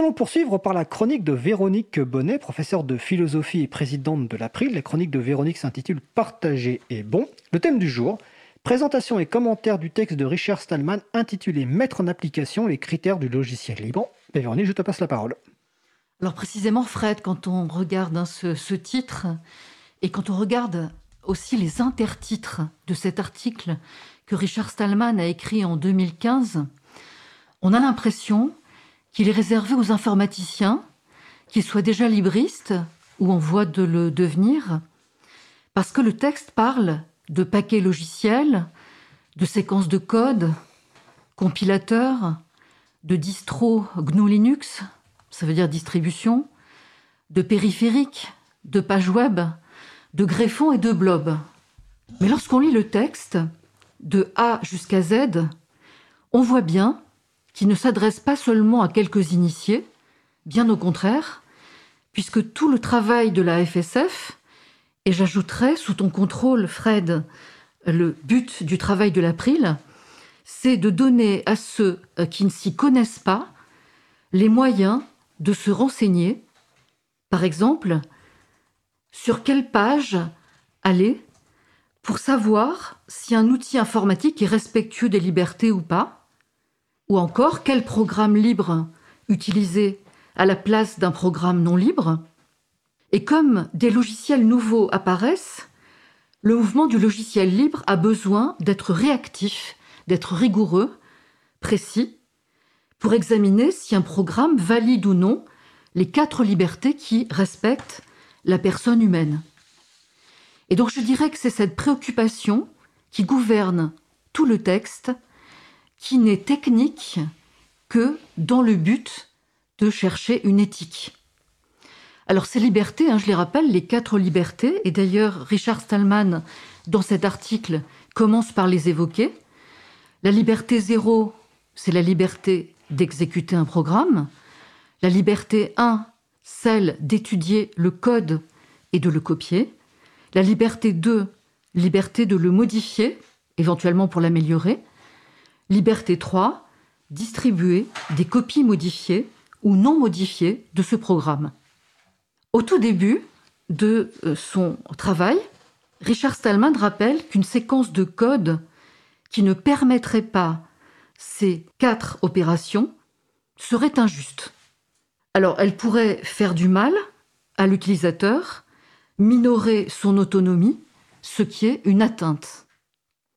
allons poursuivre par la chronique de Véronique Bonnet, professeure de philosophie et présidente de l'April. La chronique de Véronique s'intitule Partager est bon. Le thème du jour, présentation et commentaire du texte de Richard Stallman intitulé Mettre en application les critères du logiciel libre. Véronique, je te passe la parole. Alors précisément, Fred, quand on regarde hein, ce titre et quand on regarde aussi les intertitres de cet article que Richard Stallman a écrit en 2015, on a l'impression qu'il est réservé aux informaticiens, qu'ils soient déjà libristes ou en voie de le devenir, parce que le texte parle de paquets logiciels, de séquences de code, compilateurs, de distro GNU Linux, ça veut dire distribution, de périphériques, de pages web, de greffons et de blobs. Mais lorsqu'on lit le texte, de A jusqu'à Z, on voit bien qui ne s'adresse pas seulement à quelques initiés, bien au contraire, puisque tout le travail de la FSF, et j'ajouterais sous ton contrôle, Fred, le but du travail de l'April, c'est de donner à ceux euh, qui ne s'y connaissent pas les moyens de se renseigner, par exemple, sur quelle page aller pour savoir si un outil informatique est respectueux des libertés ou pas, ou encore, quel programme libre utiliser à la place d'un programme non libre? Et comme des logiciels nouveaux apparaissent, le mouvement du logiciel libre a besoin d'être réactif, d'être rigoureux, précis, pour examiner si un programme valide ou non les quatre libertés qui respectent la personne humaine. Et donc je dirais que c'est cette préoccupation qui gouverne tout le texte qui n'est technique que dans le but de chercher une éthique. Alors ces libertés, hein, je les rappelle, les quatre libertés, et d'ailleurs Richard Stallman, dans cet article, commence par les évoquer. La liberté zéro, c'est la liberté d'exécuter un programme. La liberté 1, celle d'étudier le code et de le copier. La liberté 2, liberté de le modifier, éventuellement pour l'améliorer. Liberté 3, distribuer des copies modifiées ou non modifiées de ce programme. Au tout début de euh, son travail, Richard Stallman rappelle qu'une séquence de code qui ne permettrait pas ces quatre opérations serait injuste. Alors elle pourrait faire du mal à l'utilisateur, minorer son autonomie, ce qui est une atteinte.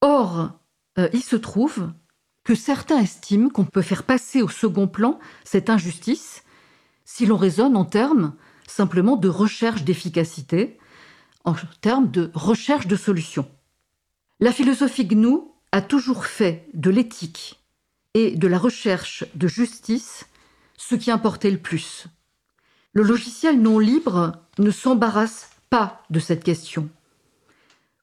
Or, euh, il se trouve que certains estiment qu'on peut faire passer au second plan cette injustice si l'on raisonne en termes simplement de recherche d'efficacité, en termes de recherche de solutions. La philosophie GNU a toujours fait de l'éthique et de la recherche de justice ce qui importait le plus. Le logiciel non libre ne s'embarrasse pas de cette question.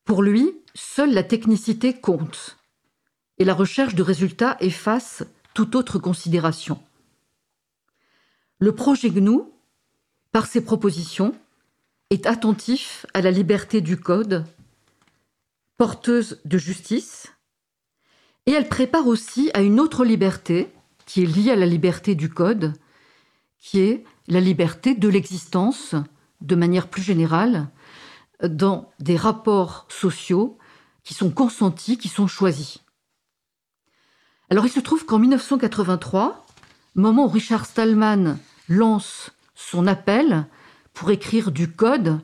Pour lui, seule la technicité compte et la recherche de résultats efface toute autre considération. Le projet GNU, par ses propositions, est attentif à la liberté du code, porteuse de justice, et elle prépare aussi à une autre liberté qui est liée à la liberté du code, qui est la liberté de l'existence, de manière plus générale, dans des rapports sociaux qui sont consentis, qui sont choisis. Alors il se trouve qu'en 1983, moment où Richard Stallman lance son appel pour écrire du code,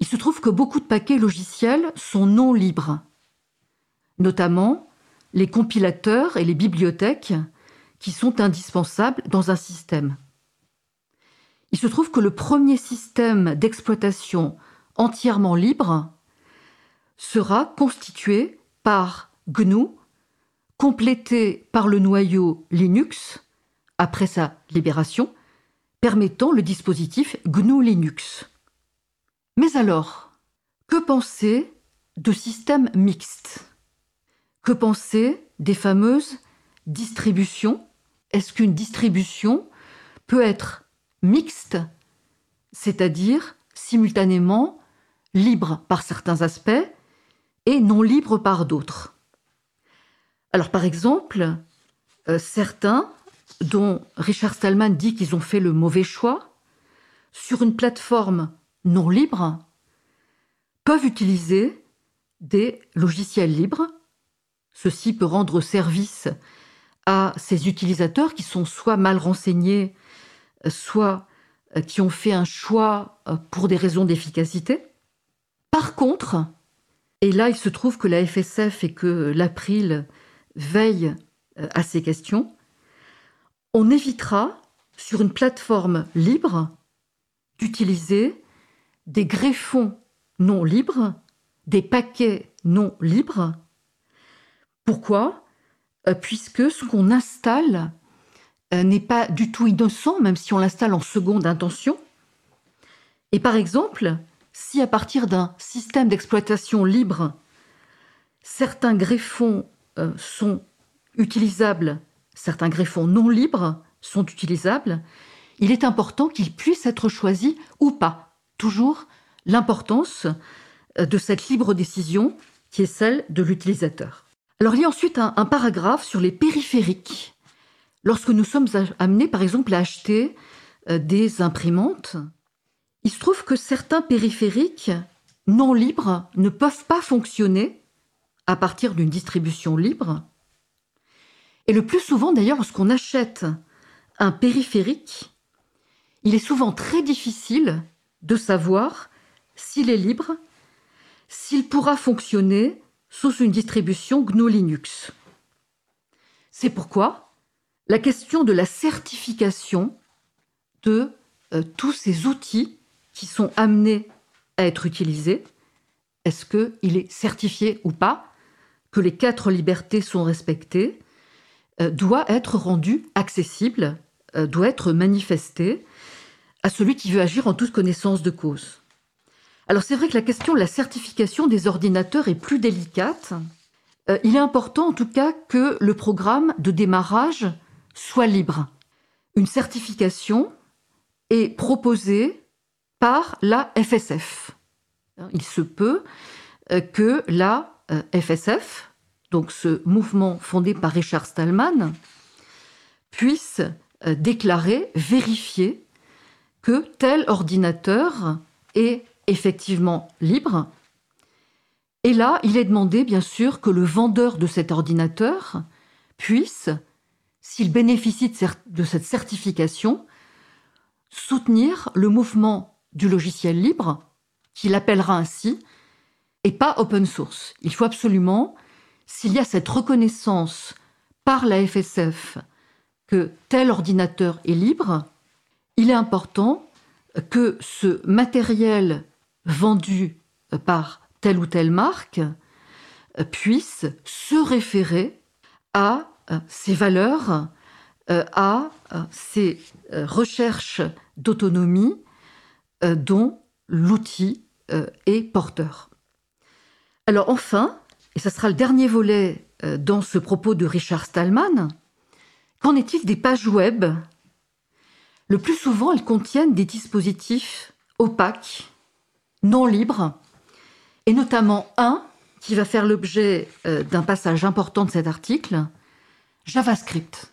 il se trouve que beaucoup de paquets logiciels sont non libres, notamment les compilateurs et les bibliothèques qui sont indispensables dans un système. Il se trouve que le premier système d'exploitation entièrement libre sera constitué par GNU complété par le noyau Linux, après sa libération, permettant le dispositif GNU Linux. Mais alors, que penser de systèmes mixtes Que penser des fameuses distributions? Est-ce qu'une distribution peut être mixte, c'est-à-dire simultanément libre par certains aspects et non libre par d'autres? Alors par exemple, euh, certains dont Richard Stallman dit qu'ils ont fait le mauvais choix, sur une plateforme non libre, peuvent utiliser des logiciels libres. Ceci peut rendre service à ces utilisateurs qui sont soit mal renseignés, soit euh, qui ont fait un choix euh, pour des raisons d'efficacité. Par contre, et là il se trouve que la FSF et que l'April veillent euh, à ces questions, on évitera sur une plateforme libre d'utiliser des greffons non libres, des paquets non libres. Pourquoi? Puisque ce qu'on installe euh, n'est pas du tout innocent, même si on l'installe en seconde intention. Et par exemple, si à partir d'un système d'exploitation libre, certains greffons euh, sont utilisables, certains greffons non libres sont utilisables, il est important qu'ils puissent être choisis ou pas. Toujours l'importance euh, de cette libre décision qui est celle de l'utilisateur. Alors il y a ensuite un paragraphe sur les périphériques Lorsque nous sommes amenés, par exemple, à acheter euh, des imprimantes, il se trouve que certains périphériques non libres ne peuvent pas fonctionner à partir d'une distribution libre. Et le plus souvent, d'ailleurs, lorsqu'on achète un périphérique, il est souvent très difficile de savoir s'il est libre, s'il pourra fonctionner sous une distribution GNU Linux. C'est pourquoi la question de la certification de euh, tous ces outils qui sont amenés à être utilisés. Est-ce qu'il est certifié ou pas? Que les quatre libertés sont respectées euh, doit être rendu accessible, euh, doit être manifesté à celui qui veut agir en toute connaissance de cause. Alors c'est vrai que la question de la certification des ordinateurs est plus délicate. il est important en tout cas que le programme de démarrage soit libre. Une certification est proposée par la FSF. Il se peut euh, que la euh, FSF, donc ce mouvement fondé par Richard Stallman, puisse euh, déclarer, vérifier que tel ordinateur est effectivement libre. Et là, il est demandé, bien sûr, que le vendeur de cet ordinateur puisse s'il bénéficie de cette certification, soutenir le mouvement du logiciel libre, qu'il appellera ainsi, et pas open source. Il faut absolument, s'il y a cette reconnaissance par la FSF que tel ordinateur est libre, il est important que ce matériel vendu par telle ou telle marque puisse se référer à euh, ces valeurs euh, à euh, ces recherches d'autonomie dont l'outil est porteur. Alors enfin, et ce sera le dernier volet dans ce propos de Richard Stallman, qu'en est-il des pages web? Le plus souvent, elles contiennent des dispositifs opaques, non libres, et notamment un qui va faire l'objet d'un passage important de cet article, JavaScript.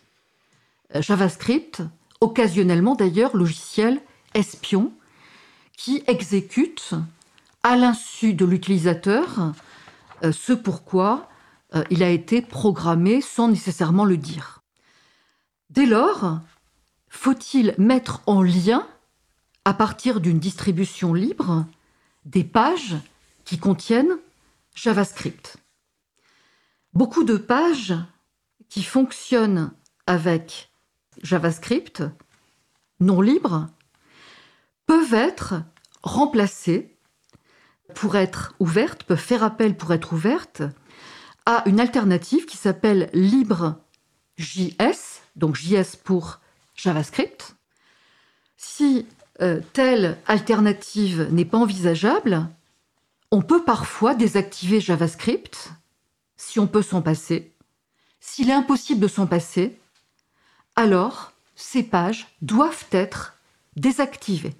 Euh, JavaScript, occasionnellement d'ailleurs logiciel espion, qui exécute à l'insu de l'utilisateur euh, ce pourquoi euh, il a été programmé sans nécessairement le dire. Dès lors, faut-il mettre en lien, à partir d'une distribution libre, des pages qui contiennent JavaScript? Beaucoup de pages qui fonctionnent avec JavaScript non libre peuvent être remplacées pour être ouvertes, peuvent faire appel pour être ouvertes à une alternative qui s'appelle LibreJS, donc JS pour JavaScript. Si euh, telle alternative n'est pas envisageable, on peut parfois désactiver JavaScript si on peut s'en passer s'il est impossible de s'en passer, alors ces pages doivent être désactivées.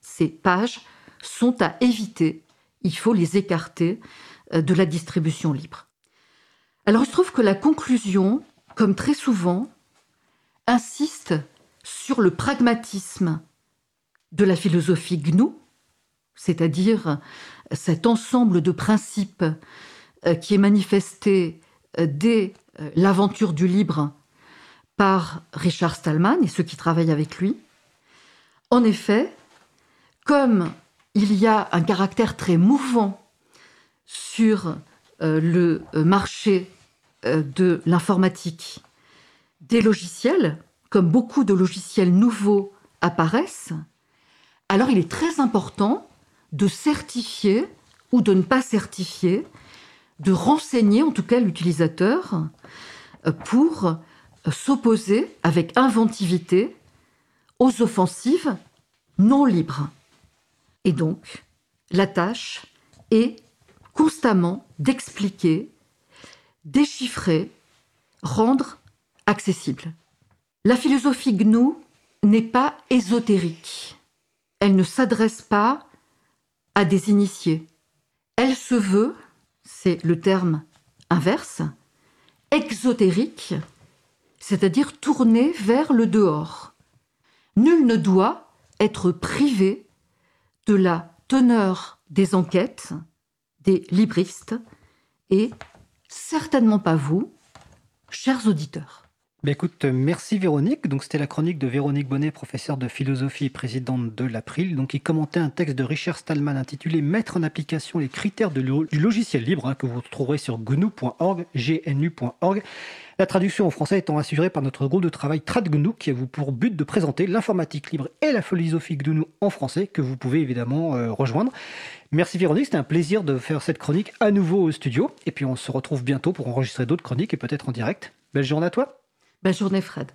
Ces pages sont à éviter. Il faut les écarter euh, de la distribution libre. Alors il se trouve que la conclusion, comme très souvent, insiste sur le pragmatisme de la philosophie GNU, c'est-à-dire cet ensemble de principes euh, qui est manifesté euh, dès l'aventure du libre par Richard Stallman et ceux qui travaillent avec lui. En effet, comme il y a un caractère très mouvant sur le marché de l'informatique des logiciels, comme beaucoup de logiciels nouveaux apparaissent, alors il est très important de certifier ou de ne pas certifier, de renseigner en tout cas l'utilisateur euh, pour euh, s'opposer avec inventivité aux offensives non libres. Et donc, la tâche est constamment d'expliquer, déchiffrer, rendre accessible. La philosophie GNU n'est pas ésotérique. Elle ne s'adresse pas à des initiés. Elle se veut, c'est le terme inverse, exotérique, c'est-à-dire tournée vers le dehors. Nul ne doit être privé de la teneur des enquêtes des libristes et certainement pas vous, chers auditeurs. Ben écoute, merci Véronique. Donc c'était la chronique de Véronique Bonnet, professeure de philosophie et présidente de l'April. Donc il commentait un texte de Richard Stallman intitulé Mettre en application les critères du logiciel libre hein, que vous trouverez sur gnu.org, gnu.org. La traduction en français étant assurée par notre groupe de travail TradGNU qui a pour but de présenter l'informatique libre et la philosophie GNU en français que vous pouvez évidemment euh, rejoindre. Merci Véronique, c'était un plaisir de faire cette chronique à nouveau au studio. Et puis on se retrouve bientôt pour enregistrer d'autres chroniques et peut-être en direct. Belle journée à toi. Belle journée, Fred.